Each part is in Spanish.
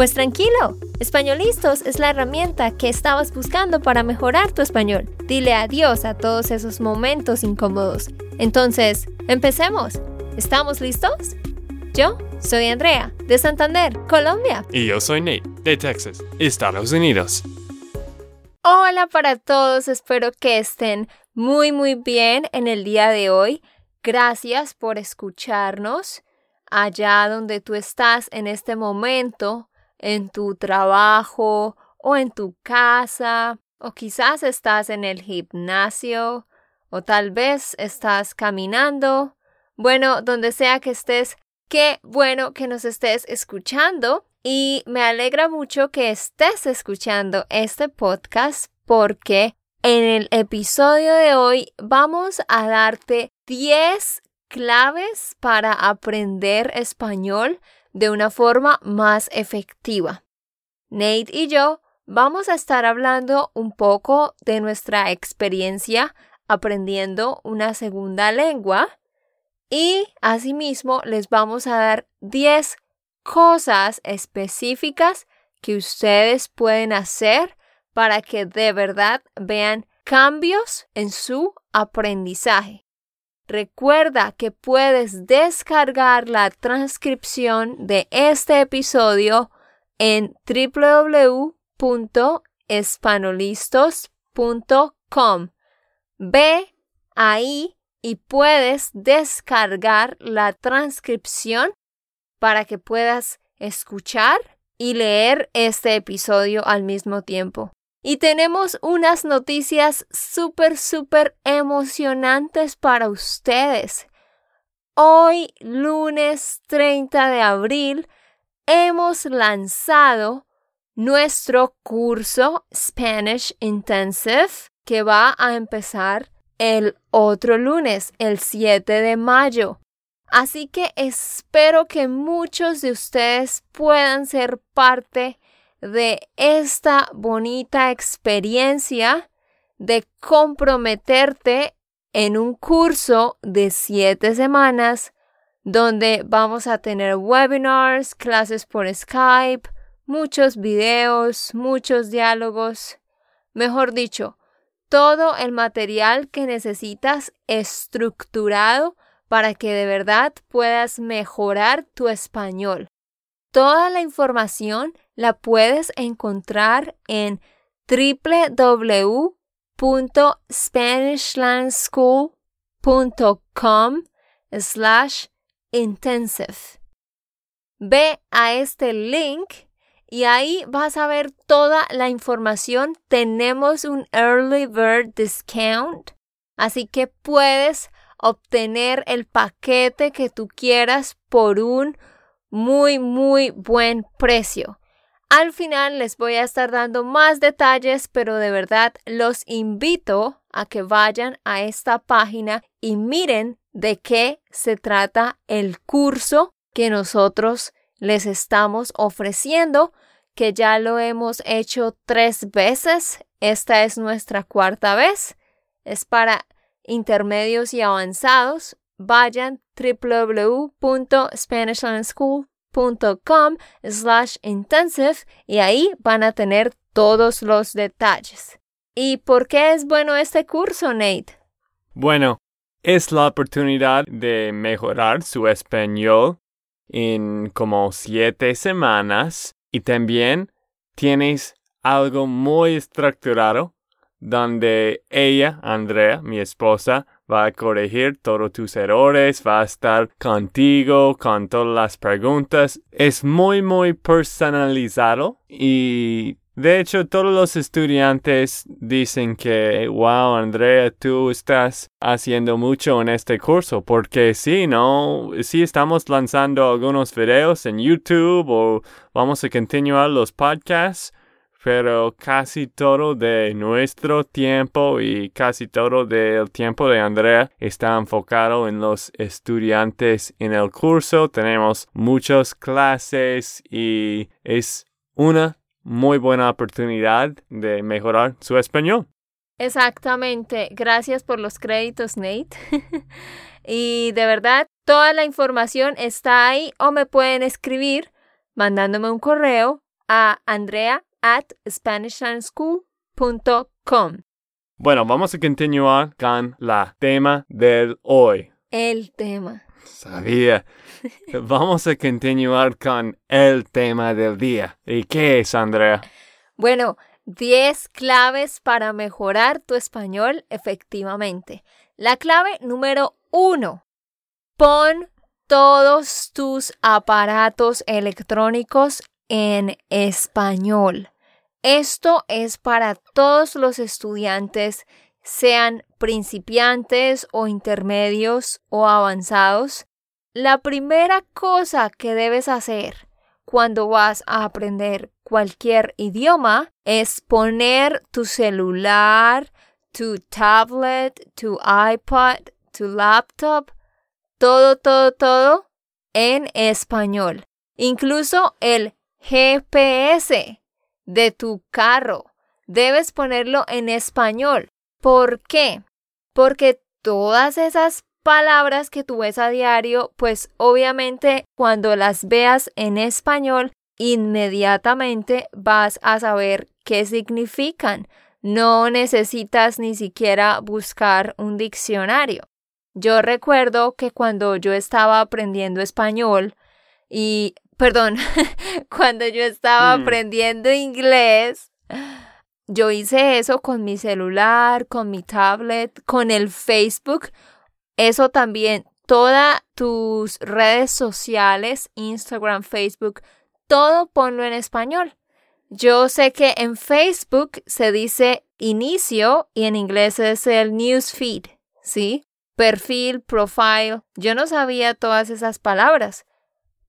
Pues tranquilo, Españolistos es la herramienta que estabas buscando para mejorar tu español. Dile adiós a todos esos momentos incómodos. Entonces, empecemos. ¿Estamos listos? Yo soy Andrea, de Santander, Colombia. Y yo soy Nate, de Texas, Estados Unidos. Hola para todos, espero que estén muy muy bien en el día de hoy. Gracias por escucharnos allá donde tú estás en este momento en tu trabajo o en tu casa, o quizás estás en el gimnasio, o tal vez estás caminando. Bueno, donde sea que estés, qué bueno que nos estés escuchando y me alegra mucho que estés escuchando este podcast porque en el episodio de hoy vamos a darte 10 claves para aprender español de una forma más efectiva. Nate y yo vamos a estar hablando un poco de nuestra experiencia aprendiendo una segunda lengua y asimismo les vamos a dar 10 cosas específicas que ustedes pueden hacer para que de verdad vean cambios en su aprendizaje. Recuerda que puedes descargar la transcripción de este episodio en www.espanolistos.com. Ve ahí y puedes descargar la transcripción para que puedas escuchar y leer este episodio al mismo tiempo. Y tenemos unas noticias súper, súper emocionantes para ustedes. Hoy, lunes 30 de abril, hemos lanzado nuestro curso Spanish Intensive que va a empezar el otro lunes, el 7 de mayo. Así que espero que muchos de ustedes puedan ser parte de esta bonita experiencia de comprometerte en un curso de siete semanas donde vamos a tener webinars, clases por Skype, muchos videos, muchos diálogos, mejor dicho, todo el material que necesitas estructurado para que de verdad puedas mejorar tu español. Toda la información la puedes encontrar en www.spanishlandschool.com slash intensive. Ve a este link y ahí vas a ver toda la información. Tenemos un early bird discount, así que puedes obtener el paquete que tú quieras por un muy, muy buen precio. Al final les voy a estar dando más detalles, pero de verdad los invito a que vayan a esta página y miren de qué se trata el curso que nosotros les estamos ofreciendo, que ya lo hemos hecho tres veces. Esta es nuestra cuarta vez. Es para intermedios y avanzados vayan www.spanishlandschool.com slash intensive y ahí van a tener todos los detalles. ¿Y por qué es bueno este curso, Nate? Bueno, es la oportunidad de mejorar su español en como siete semanas y también tienes algo muy estructurado donde ella, Andrea, mi esposa, va a corregir todos tus errores, va a estar contigo con todas las preguntas. Es muy, muy personalizado y de hecho todos los estudiantes dicen que, wow, Andrea, tú estás haciendo mucho en este curso porque sí, ¿no? Sí estamos lanzando algunos videos en YouTube o vamos a continuar los podcasts pero casi todo de nuestro tiempo y casi todo del tiempo de Andrea está enfocado en los estudiantes en el curso. Tenemos muchas clases y es una muy buena oportunidad de mejorar su español. Exactamente. Gracias por los créditos, Nate. y de verdad, toda la información está ahí o me pueden escribir mandándome un correo a andrea at SpanishLandSchool.com. Bueno, vamos a continuar con la tema del hoy. El tema. Sabía. vamos a continuar con el tema del día. ¿Y qué es, Andrea? Bueno, 10 claves para mejorar tu español efectivamente. La clave número uno. Pon todos tus aparatos electrónicos en español. Esto es para todos los estudiantes, sean principiantes o intermedios o avanzados. La primera cosa que debes hacer cuando vas a aprender cualquier idioma es poner tu celular, tu tablet, tu iPod, tu laptop, todo, todo, todo en español. Incluso el GPS de tu carro. Debes ponerlo en español. ¿Por qué? Porque todas esas palabras que tú ves a diario, pues obviamente cuando las veas en español, inmediatamente vas a saber qué significan. No necesitas ni siquiera buscar un diccionario. Yo recuerdo que cuando yo estaba aprendiendo español y perdón, cuando yo estaba mm. aprendiendo inglés, yo hice eso con mi celular, con mi tablet, con el Facebook. Eso también, todas tus redes sociales, Instagram, Facebook, todo ponlo en español. Yo sé que en Facebook se dice inicio y en inglés es el newsfeed, ¿sí? Perfil, profile. Yo no sabía todas esas palabras.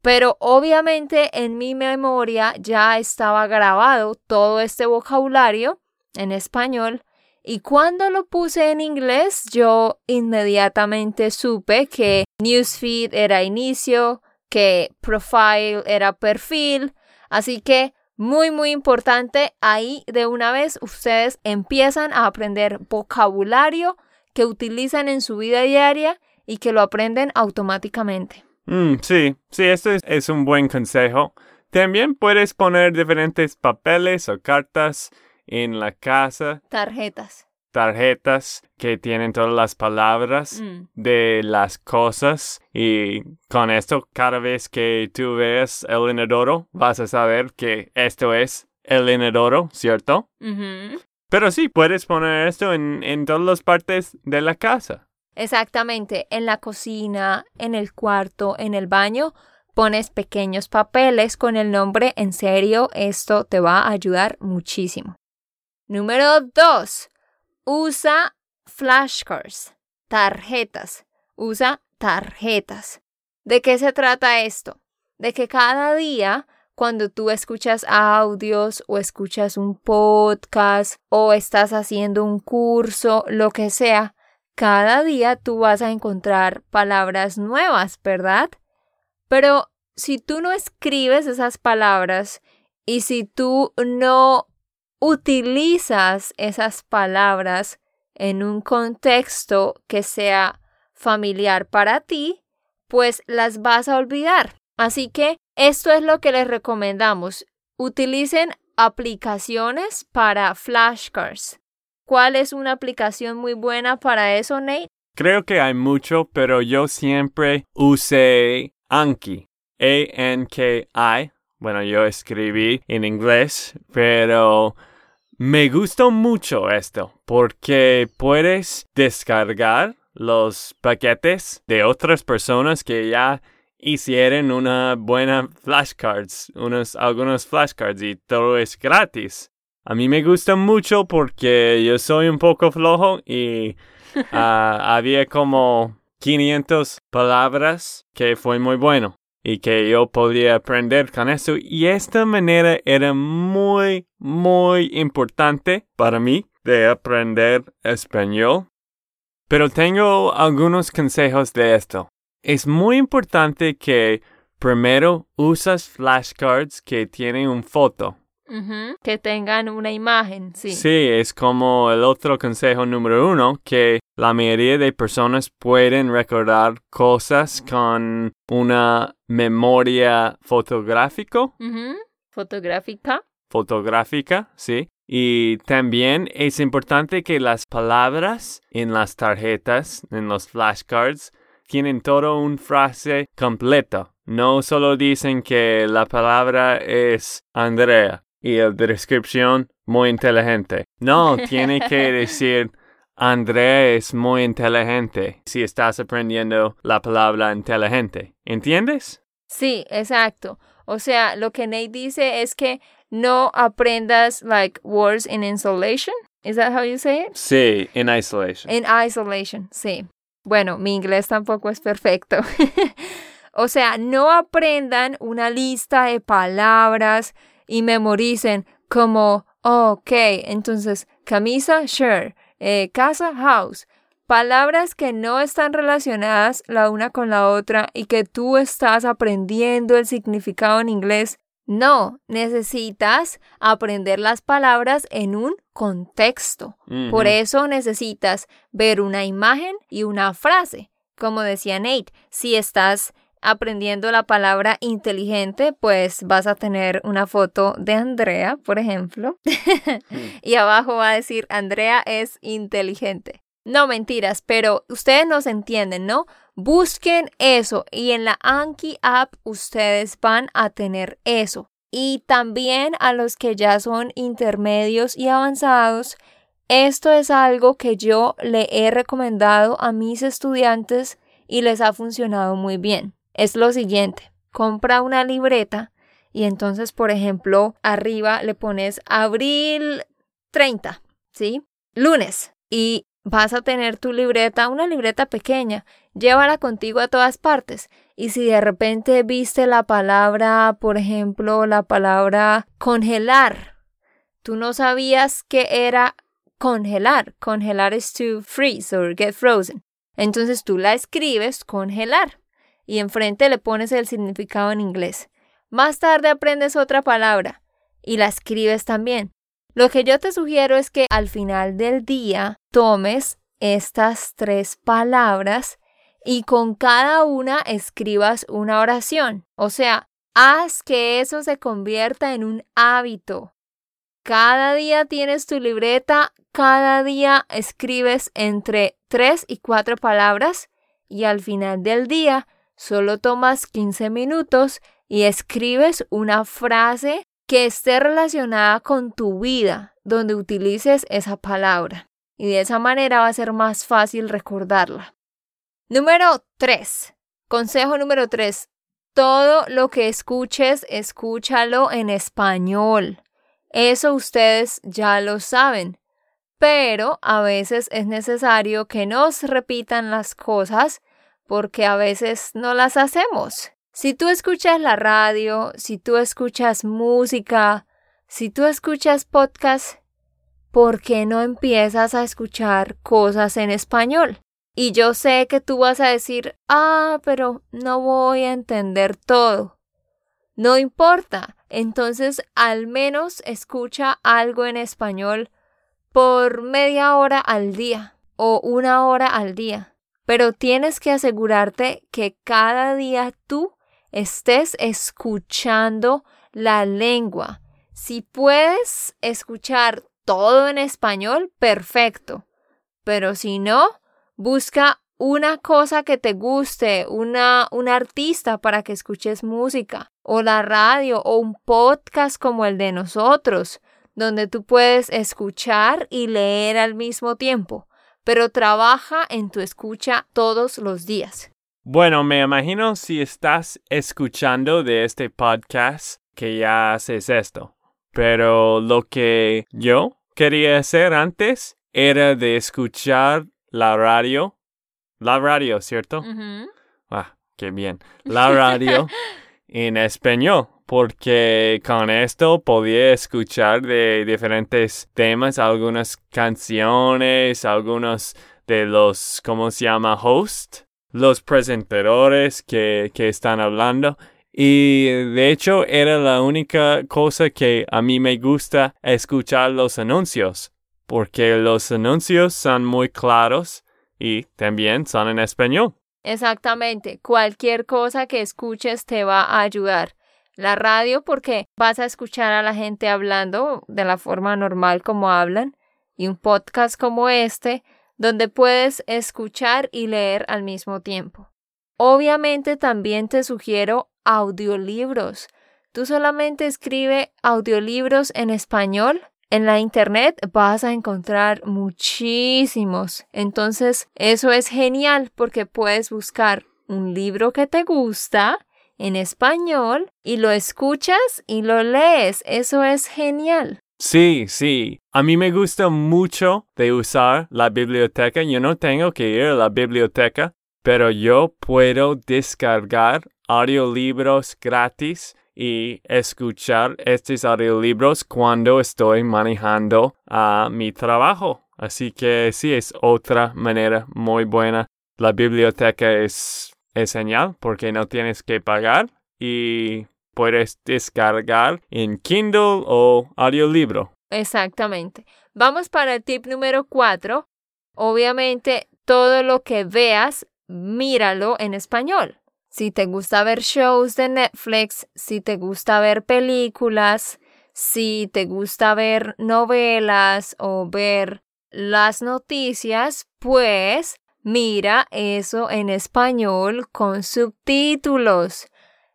Pero obviamente en mi memoria ya estaba grabado todo este vocabulario en español y cuando lo puse en inglés yo inmediatamente supe que newsfeed era inicio, que profile era perfil, así que muy muy importante ahí de una vez ustedes empiezan a aprender vocabulario que utilizan en su vida diaria y que lo aprenden automáticamente. Mm, sí, sí, esto es, un buen consejo. También puedes poner diferentes papeles o cartas en la casa. Tarjetas. Tarjetas que tienen todas las palabras mm. de las cosas y con esto cada vez que tú ves el inodoro vas a saber que esto es el inodoro, ¿cierto? Pero sí, puedes poner esto en, en todas las partes de la casa. Exactamente, en la cocina, en el cuarto, en el baño, pones pequeños papeles con el nombre en serio, esto te va a ayudar muchísimo. Número 2. Usa flashcards, tarjetas. Usa tarjetas. ¿De qué se trata esto? De que cada día, cuando tú escuchas audios o escuchas un podcast o estás haciendo un curso, lo que sea, cada día tú vas a encontrar palabras nuevas, ¿verdad? Pero si tú no escribes esas palabras y si tú no utilizas esas palabras en un contexto que sea familiar para ti, pues las vas a olvidar. Así que esto es lo que les recomendamos. Utilicen aplicaciones para flashcards. ¿Cuál es una aplicación muy buena para eso, Nate? Creo que hay mucho, pero yo siempre usé Anki. A-N-K-I. Bueno, yo escribí en inglés, pero me gustó mucho esto porque puedes descargar los paquetes de otras personas que ya hicieron una buena flashcards, unos, algunos flashcards y todo es gratis. A mí me gusta mucho porque yo soy un poco flojo y ah, había como 500 palabras que fue muy bueno. y que yo podía aprender con eso. Y esta manera era muy, muy importante para mí de aprender español. Pero tengo algunos consejos de esto. Es muy importante que primero usas flashcards que tienen una foto. Que tengan una imagen, sí. Sí, es como el otro consejo número uno, que la mayoría de personas pueden recordar cosas con una memoria fotográfico. Fotográfica. Fotográfica, sí. Y también es importante que las palabras en las tarjetas, en los flashcards, tienen toda una frase completa. No solo dicen que la palabra es Andrea y la descripción muy inteligente. No, tiene que decir Andrea es muy inteligente si estás aprendiendo la palabra inteligente. ¿Entiendes? Sí, exacto. O sea, lo que Nate dice es que no aprendas like words in isolation. Is that how you say it? Sí, in isolation. In isolation, sí. Bueno, mi inglés tampoco es perfecto. o sea, no aprendan una lista de palabras y memoricen como, ok, entonces camisa, shirt, eh, casa, house. Palabras que no están relacionadas la una con la otra y que tú estás aprendiendo el significado en inglés. No, necesitas aprender las palabras en un contexto. Por eso necesitas ver una imagen y una frase. Como decía Nate, si estás aprendiendo la palabra inteligente, pues vas a tener una foto de Andrea, por ejemplo, mm. y abajo va a decir Andrea es inteligente. No mentiras, pero ustedes nos entienden, ¿no? Busquen eso y en la Anki app ustedes van a tener eso. Y también a los que ya son intermedios y avanzados, esto es algo que yo le he recomendado a mis estudiantes y les ha funcionado muy bien es lo siguiente. Compra una libreta y entonces, por ejemplo, arriba le pones abril 30, ¿sí? Lunes. Y vas a tener tu libreta, una libreta pequeña. Llévala contigo a todas partes. Y si de repente viste la palabra, por ejemplo, la palabra congelar, tú no sabías que era congelar. Congelar es to freeze or get frozen. Entonces tú la escribes congelar y enfrente le pones el significado en inglés. Más tarde aprendes otra palabra y la escribes también. Lo que yo te sugiero es que al final del día tomes estas tres palabras y con cada una escribas una oración. O sea, haz que eso se convierta en un hábito. Cada día tienes tu libreta, cada día escribes entre tres y cuatro palabras y al final del día Solo tomas 15 minutos y escribes una frase que esté relacionada con tu vida, donde utilices esa palabra. Y de esa manera va a ser más fácil recordarla. Número 3. Consejo número 3. Todo lo que escuches, escúchalo en español. Eso ustedes ya lo saben. Pero a veces es necesario que nos repitan las cosas porque a veces no las hacemos. Si tú escuchas la radio, si tú escuchas música, si tú escuchas podcast, ¿por qué no empiezas a escuchar cosas en español? Y yo sé que tú vas a decir, ah, pero no voy a entender todo. No importa, entonces al menos escucha algo en español por media hora al día o una hora al día pero tienes que asegurarte que cada día tú estés escuchando la lengua. Si puedes escuchar todo en español, perfecto. Pero si no, busca una cosa que te guste, una, un artista para que escuches música, o la radio, o un podcast como el de nosotros, donde tú puedes escuchar y leer al mismo tiempo pero trabaja en tu escucha todos los días. Bueno, me imagino si estás escuchando de este podcast que ya haces esto. Pero lo que yo quería hacer antes era de escuchar la radio. La radio, ¿cierto? Ah, qué bien, la radio en español, porque con esto podía escuchar de diferentes temas, algunas canciones, algunos de los, ¿cómo se llama? Host, los presentadores que, que están hablando. Y de hecho era la única cosa que a mí me gusta escuchar los anuncios, porque los anuncios son muy claros y también son en español. Exactamente, cualquier cosa que escuches te va a ayudar. La radio porque vas a escuchar a la gente hablando de la forma normal como hablan y un podcast como este donde puedes escuchar y leer al mismo tiempo. Obviamente también te sugiero audiolibros. Tú solamente escribe audiolibros en español. En la internet vas a encontrar muchísimos. Entonces, eso es genial porque puedes buscar un libro que te gusta en español y lo escuchas y lo lees. Eso es genial. Sí, sí. A mí me gusta mucho de usar la biblioteca. Yo no tengo que ir a la biblioteca, pero yo puedo descargar audiolibros gratis y escuchar estos audiolibros cuando estoy manejando a mi trabajo. Así que sí, es otra manera muy buena. La biblioteca es, es genial porque no tienes que pagar y puedes descargar en Kindle o audiolibro. Exactamente. Vamos para el tip número cuatro. Obviamente, todo lo que veas, míralo en español. Si te gusta ver shows de Netflix, si te gusta ver películas, si te gusta ver novelas o ver las noticias, pues mira eso en español con subtítulos.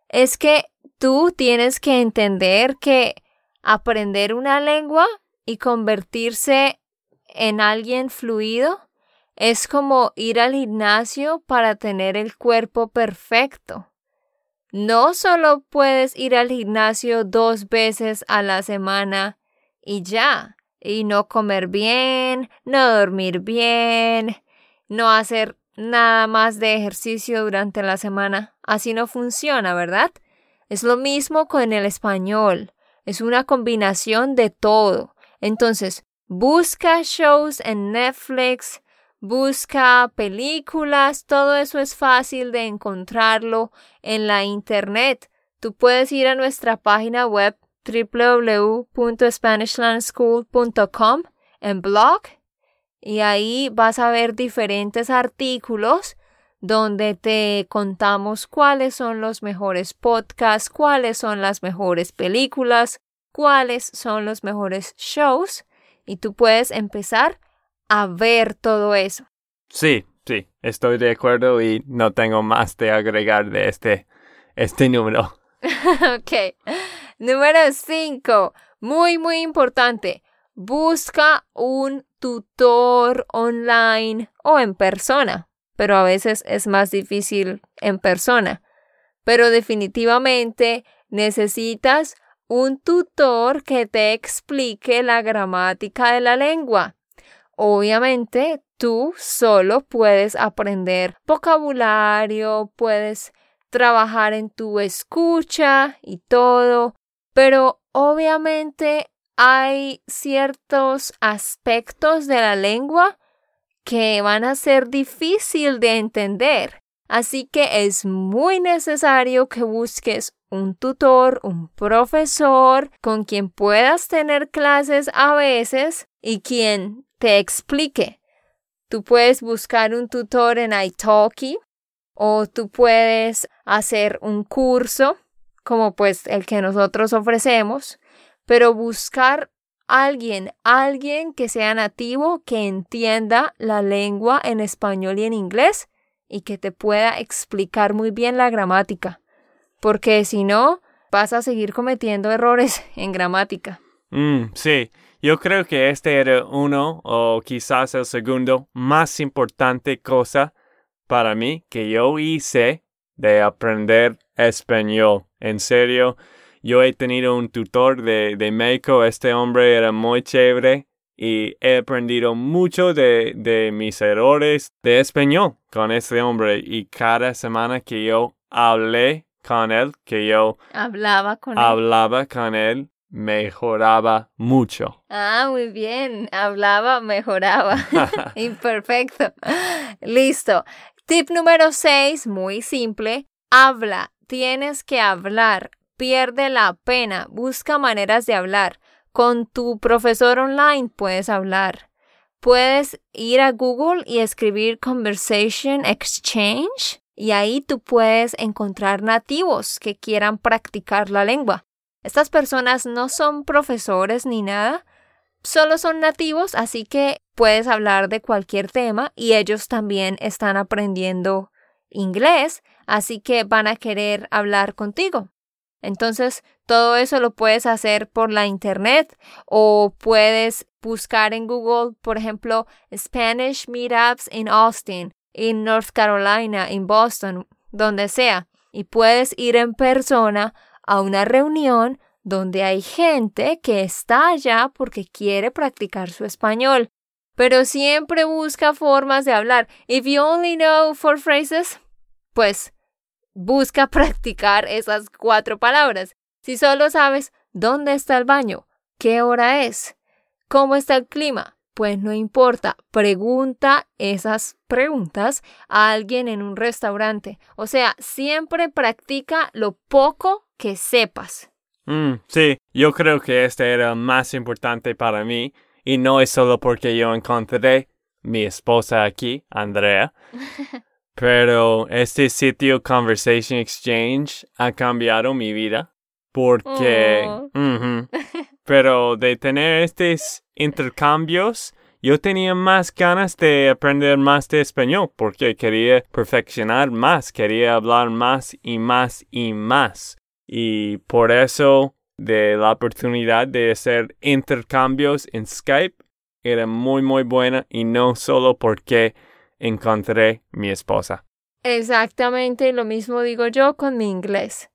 Es que tú tienes que entender que aprender una lengua y convertirse en alguien fluido es como ir al gimnasio para tener el cuerpo perfecto. No solo puedes ir al gimnasio dos veces a la semana y ya, y no comer bien, no dormir bien, no hacer nada más de ejercicio durante la semana. Así no funciona, ¿verdad? Es lo mismo con el español. Es una combinación de todo. Entonces, busca shows en Netflix, busca películas, todo eso es fácil de encontrarlo en la internet. Tú puedes ir a nuestra página web www.spanishlandschool.com en blog y ahí vas a ver diferentes artículos donde te contamos cuáles son los mejores podcasts, cuáles son las mejores películas, cuáles son los mejores shows y tú puedes empezar a ver todo eso. Sí, sí, estoy de acuerdo y no tengo más de agregar de este, este número. ok. Número 5. Muy, muy importante. Busca un tutor online o en persona pero a veces es más difícil en persona. Pero definitivamente necesitas un tutor que te explique la gramática de la lengua. Obviamente, tú solo puedes aprender vocabulario, puedes trabajar en tu escucha y todo, pero obviamente hay ciertos aspectos de la lengua que van a ser difícil de entender. Así que es muy necesario que busques un tutor, un profesor con quien puedas tener clases a veces y quien te explique. Tú puedes buscar un tutor en italki o tú puedes hacer un curso como pues el que nosotros ofrecemos, pero buscar alguien, alguien que sea nativo, que entienda la lengua en español y en inglés y que te pueda explicar muy bien la gramática. Porque si no, vas a seguir cometiendo errores en gramática. Mm, sí, yo creo que este era uno o quizás el segundo más importante cosa para mí que yo hice de aprender español. En serio, yo he tenido un tutor de, de México, este hombre era muy chévere y he aprendido mucho de, de mis errores de español con este hombre y cada semana que yo hablé con él, que yo hablaba con hablaba con él, mejoraba mucho. Ah, muy bien. Hablaba, mejoraba. Imperfecto. Listo. Tip número 6, muy simple. Habla. Tienes que hablar. Pierde la pena. Busca maneras de hablar. Con tu profesor online puedes hablar. Puedes ir a Google y escribir Conversation Exchange y ahí tú puedes encontrar nativos que quieran practicar la lengua. Estas personas no son profesores ni nada, solo son nativos, así que puedes hablar de cualquier tema y ellos también están aprendiendo inglés, así que van a querer hablar contigo. Entonces, todo eso lo puedes hacer por la internet o puedes buscar en Google, por ejemplo, Spanish Meetups in Austin, en North Carolina, en Boston, donde sea, y puedes ir en persona a una reunión donde hay gente que está allá porque quiere practicar su español, pero siempre busca formas de hablar. If you only know four phrases, pues busca practicar esas cuatro palabras. Si solo sabes dónde está el baño, qué hora es, cómo está el clima, pues no importa, pregunta esas preguntas a alguien en un restaurante. O sea, siempre practica lo poco que sepas. Mm, sí, yo creo que este era más importante para mí y no es solo porque yo encontré mi esposa aquí, Andrea, Pero este sitio Conversation Exchange ha cambiado mi vida porque... Oh. pero de tener estos intercambios, yo tenía más ganas de aprender más de español porque quería perfeccionar más, quería hablar más y más y más. Y por eso de la oportunidad de hacer intercambios en Skype era muy muy buena y no solo porque encontré mi esposa. Exactamente lo mismo digo yo con mi inglés.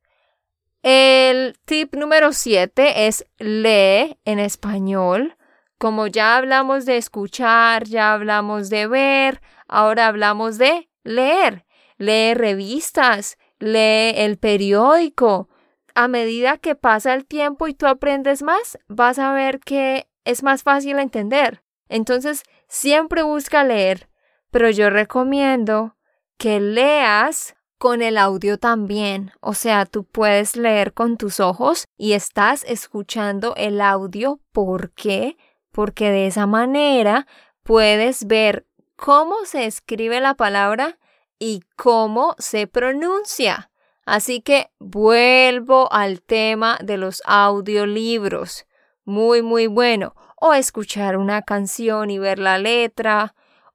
El tip número 7 es lee en español. Como ya hablamos de escuchar, ya hablamos de ver, ahora hablamos de leer. Lee revistas, lee el periódico. A medida que pasa el tiempo y tú aprendes más, vas a ver que es más fácil entender. Entonces, siempre busca leer pero yo recomiendo que leas con el audio también. O sea, tú puedes leer con tus ojos y estás escuchando el audio. ¿Por qué? Porque de esa manera puedes ver cómo se escribe la palabra y cómo se pronuncia. Así que vuelvo al tema de los audiolibros. Muy, muy bueno. O escuchar una canción y ver la letra,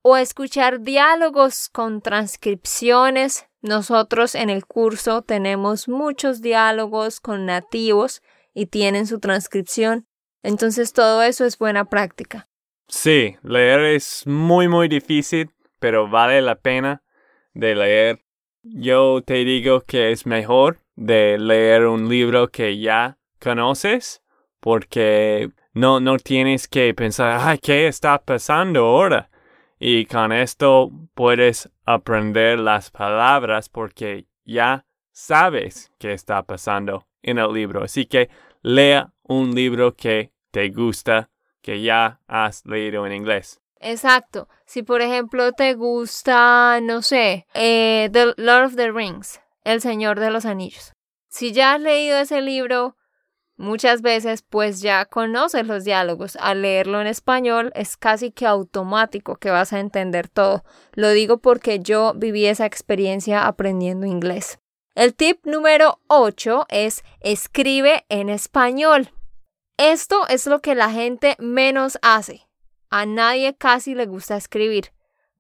o escuchar diálogos con transcripciones. Nosotros en el curso tenemos muchos diálogos con nativos y tienen su transcripción. Entonces todo eso es buena práctica. Sí, leer es muy muy difícil, pero vale la pena de leer. Yo te digo que es mejor de leer un libro que ya conoces porque no, no tienes que pensar, ay, ¿qué está pasando ahora? Y con esto puedes aprender las palabras porque ya sabes qué está pasando en el libro. Así que lea un libro que te gusta, que ya has leído en inglés. Exacto. Si por ejemplo te gusta, no sé, eh, The Lord of the Rings, El Señor de los Anillos. Si ya has leído ese libro, Muchas veces pues ya conoces los diálogos. Al leerlo en español es casi que automático que vas a entender todo. Lo digo porque yo viví esa experiencia aprendiendo inglés. El tip número 8 es escribe en español. Esto es lo que la gente menos hace. A nadie casi le gusta escribir.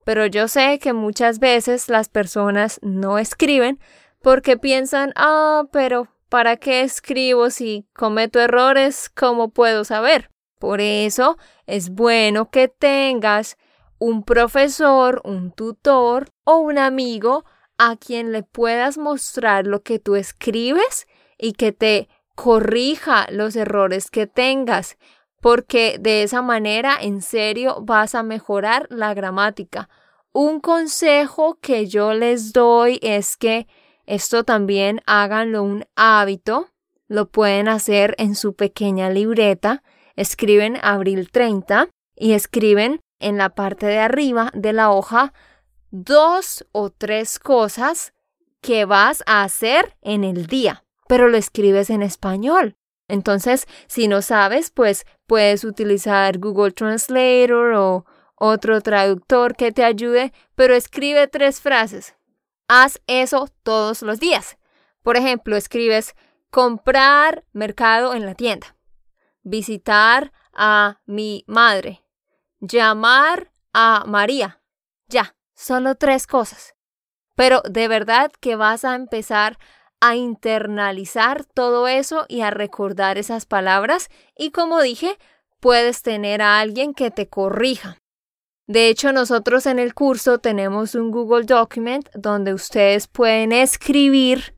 Pero yo sé que muchas veces las personas no escriben porque piensan, ah, pero ¿Para qué escribo si cometo errores? ¿Cómo puedo saber? Por eso es bueno que tengas un profesor, un tutor o un amigo a quien le puedas mostrar lo que tú escribes y que te corrija los errores que tengas. porque de esa manera en serio vas a mejorar la gramática. Un consejo que yo les doy es que esto también háganlo un hábito. Lo pueden hacer en su pequeña libreta. Escriben abril 30 y escriben en la parte de arriba de la hoja dos o tres cosas que vas a hacer en el día, pero lo escribes en español. Entonces, si no sabes, pues puedes utilizar Google Translator o otro traductor que te ayude, pero escribe tres frases. Haz eso todos los días. Por ejemplo, escribes comprar mercado en la tienda, visitar a mi madre, llamar a María. Ya, solo tres cosas. Pero de verdad que vas a empezar a internalizar todo eso y a recordar esas palabras y como dije, puedes tener a alguien que te corrija. De hecho, nosotros en el curso tenemos un Google Document donde ustedes pueden escribir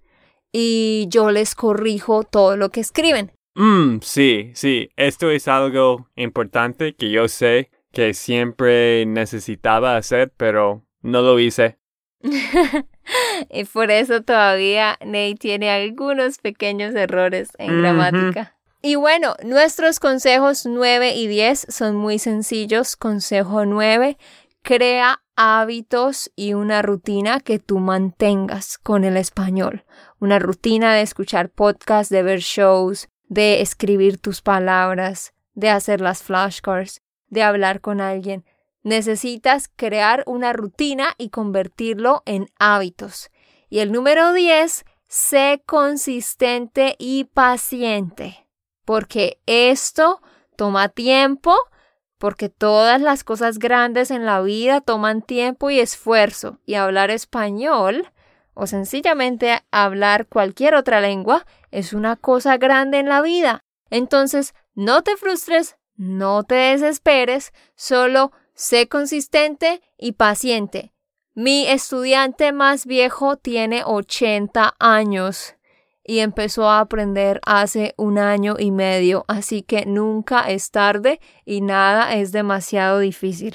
y yo les corrijo todo lo que escriben. Mm, sí, sí, esto es algo importante que yo sé que siempre necesitaba hacer, pero no lo hice. y por eso todavía Nate tiene algunos pequeños errores en gramática. Y bueno, nuestros consejos 9 y 10 son muy sencillos. Consejo 9, crea hábitos y una rutina que tú mantengas con el español. Una rutina de escuchar podcasts, de ver shows, de escribir tus palabras, de hacer las flashcards, de hablar con alguien. Necesitas crear una rutina y convertirlo en hábitos. Y el número 10, sé consistente y paciente, porque esto toma tiempo, porque todas las cosas grandes en la vida toman tiempo y esfuerzo, y hablar español o sencillamente hablar cualquier otra lengua es una cosa grande en la vida. Entonces, no te frustres, no te desesperes, solo Sé consistente y paciente. Mi estudiante más viejo tiene 80 años y empezó a aprender hace un año y medio, así que nunca es tarde y nada es demasiado difícil.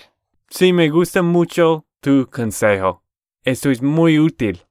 Sí, me gusta mucho tu consejo. Esto es muy útil.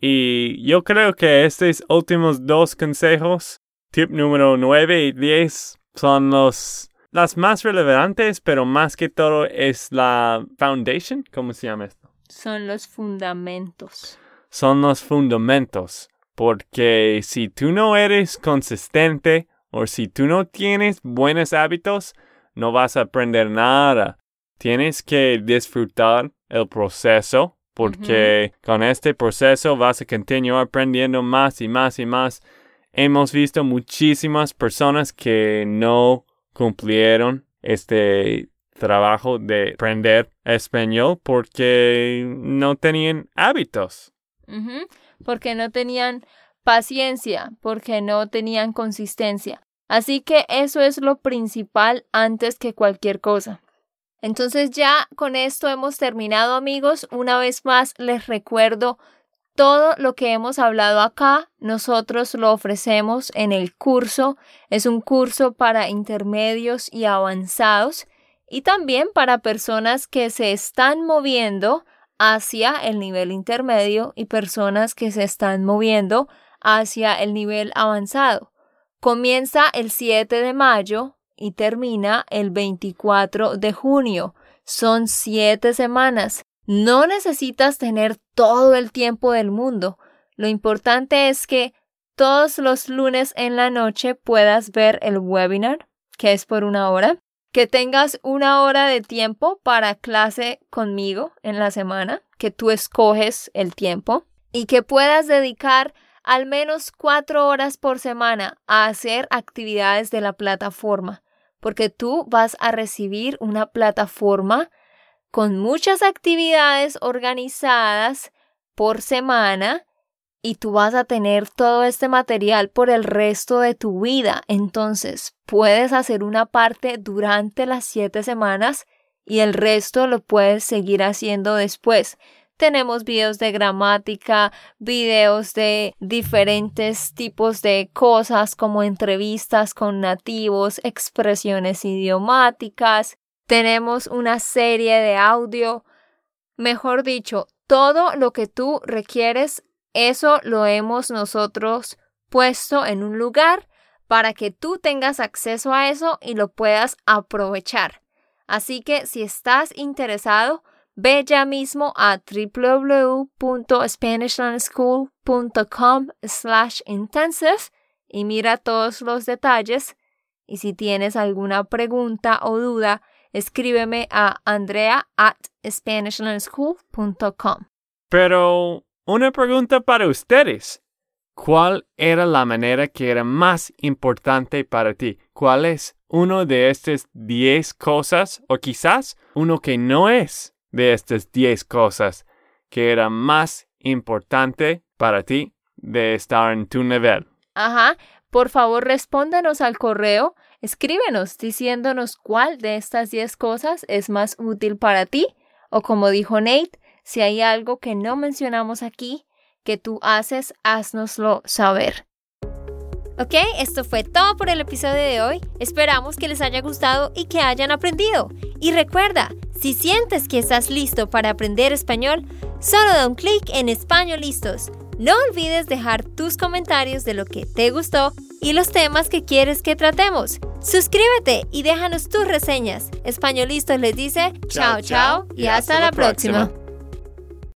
Y yo creo que estos últimos dos consejos, tip número 9 y 10, son los las más relevantes, pero más que todo es la foundation. ¿Cómo se llama esto? Son los fundamentos. Son los fundamentos. Porque si tú no eres consistente o si tú no tienes buenos hábitos, no vas a aprender nada. Tienes que disfrutar el proceso porque con este proceso vas a continuar aprendiendo más y más y más. Hemos visto muchísimas personas que no cumplieron este trabajo de aprender español porque no tenían hábitos. Porque no tenían paciencia, porque no tenían consistencia. Así que eso es lo principal antes que cualquier cosa. Entonces ya con esto hemos terminado amigos. Una vez más les recuerdo todo lo que hemos hablado acá, nosotros lo ofrecemos en el curso. Es un curso para intermedios y avanzados y también para personas que se están moviendo hacia el nivel intermedio y personas que se están moviendo hacia el nivel avanzado. Comienza el 7 de mayo y termina el 24 de junio. Son siete semanas. No necesitas tener todo el tiempo del mundo. Lo importante es que todos los lunes en la noche puedas ver el webinar, que es por una hora, que tengas una hora de tiempo para clase conmigo en la semana, que tú escoges el tiempo y que puedas dedicar al menos cuatro horas por semana a hacer actividades de la plataforma, porque tú vas a recibir una plataforma con muchas actividades organizadas por semana y tú vas a tener todo este material por el resto de tu vida. Entonces, puedes hacer una parte durante las siete semanas y el resto lo puedes seguir haciendo después. Tenemos videos de gramática, videos de diferentes tipos de cosas como entrevistas con nativos, expresiones idiomáticas. Tenemos una serie de audio. Mejor dicho, todo lo que tú requieres, eso lo hemos nosotros puesto en un lugar para que tú tengas acceso a eso y lo puedas aprovechar. Así que si estás interesado, Ve ya mismo a www.spanishlandschool.com slash intensive y mira todos los detalles. Y si tienes alguna pregunta o duda, escríbeme a andrea at spanishlandschool.com. Pero una pregunta para ustedes. ¿Cuál era la manera que era más importante para ti? ¿Cuál es uno de estas 10 cosas o quizás uno que no es? de estas 10 cosas que era más importante para ti de estar en tu nivel. Ajá, por favor respóndanos al correo, escríbenos diciéndonos cuál de estas 10 cosas es más útil para ti o como dijo Nate, si hay algo que no mencionamos aquí que tú haces, haznoslo saber. Ok, esto fue todo por el episodio de hoy. Esperamos que les haya gustado y que hayan aprendido. Y recuerda, si sientes que estás listo para aprender español, solo da un clic en Español Listos. No olvides dejar tus comentarios de lo que te gustó y los temas que quieres que tratemos. Suscríbete y déjanos tus reseñas. Españolistos les dice chao chao y hasta, la próxima.